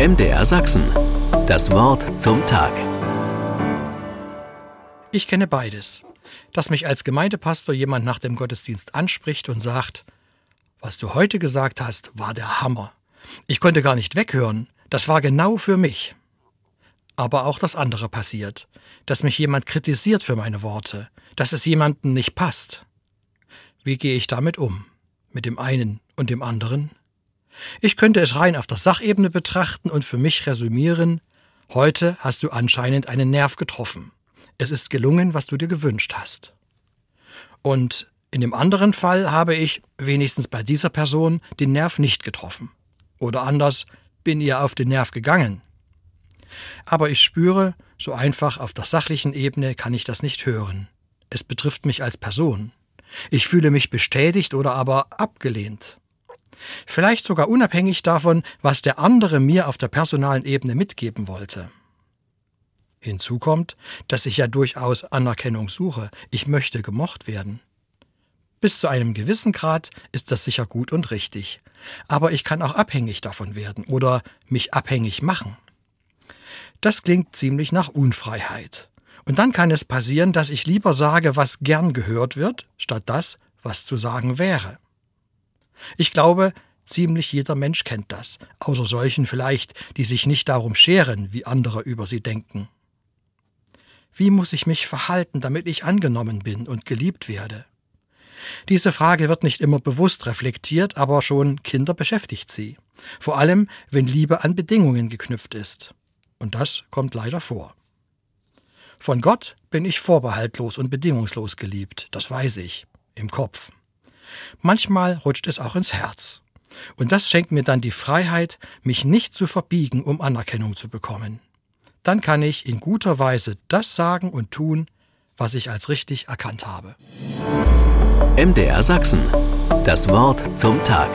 MDR Sachsen. Das Wort zum Tag. Ich kenne beides. Dass mich als Gemeindepastor jemand nach dem Gottesdienst anspricht und sagt, was du heute gesagt hast, war der Hammer. Ich konnte gar nicht weghören. Das war genau für mich. Aber auch das andere passiert, dass mich jemand kritisiert für meine Worte, dass es jemandem nicht passt. Wie gehe ich damit um? Mit dem einen und dem anderen? Ich könnte es rein auf der Sachebene betrachten und für mich resümieren, heute hast du anscheinend einen Nerv getroffen. Es ist gelungen, was du dir gewünscht hast. Und in dem anderen Fall habe ich, wenigstens bei dieser Person, den Nerv nicht getroffen. Oder anders, bin ihr auf den Nerv gegangen. Aber ich spüre, so einfach auf der sachlichen Ebene kann ich das nicht hören. Es betrifft mich als Person. Ich fühle mich bestätigt oder aber abgelehnt. Vielleicht sogar unabhängig davon, was der andere mir auf der personalen Ebene mitgeben wollte. Hinzu kommt, dass ich ja durchaus Anerkennung suche. Ich möchte gemocht werden. Bis zu einem gewissen Grad ist das sicher gut und richtig. Aber ich kann auch abhängig davon werden oder mich abhängig machen. Das klingt ziemlich nach Unfreiheit. Und dann kann es passieren, dass ich lieber sage, was gern gehört wird, statt das, was zu sagen wäre. Ich glaube, ziemlich jeder Mensch kennt das, außer solchen vielleicht, die sich nicht darum scheren, wie andere über sie denken. Wie muss ich mich verhalten, damit ich angenommen bin und geliebt werde? Diese Frage wird nicht immer bewusst reflektiert, aber schon Kinder beschäftigt sie. Vor allem, wenn Liebe an Bedingungen geknüpft ist. Und das kommt leider vor. Von Gott bin ich vorbehaltlos und bedingungslos geliebt, das weiß ich, im Kopf. Manchmal rutscht es auch ins Herz. Und das schenkt mir dann die Freiheit, mich nicht zu verbiegen, um Anerkennung zu bekommen. Dann kann ich in guter Weise das sagen und tun, was ich als richtig erkannt habe. MDR Sachsen. Das Wort zum Tag.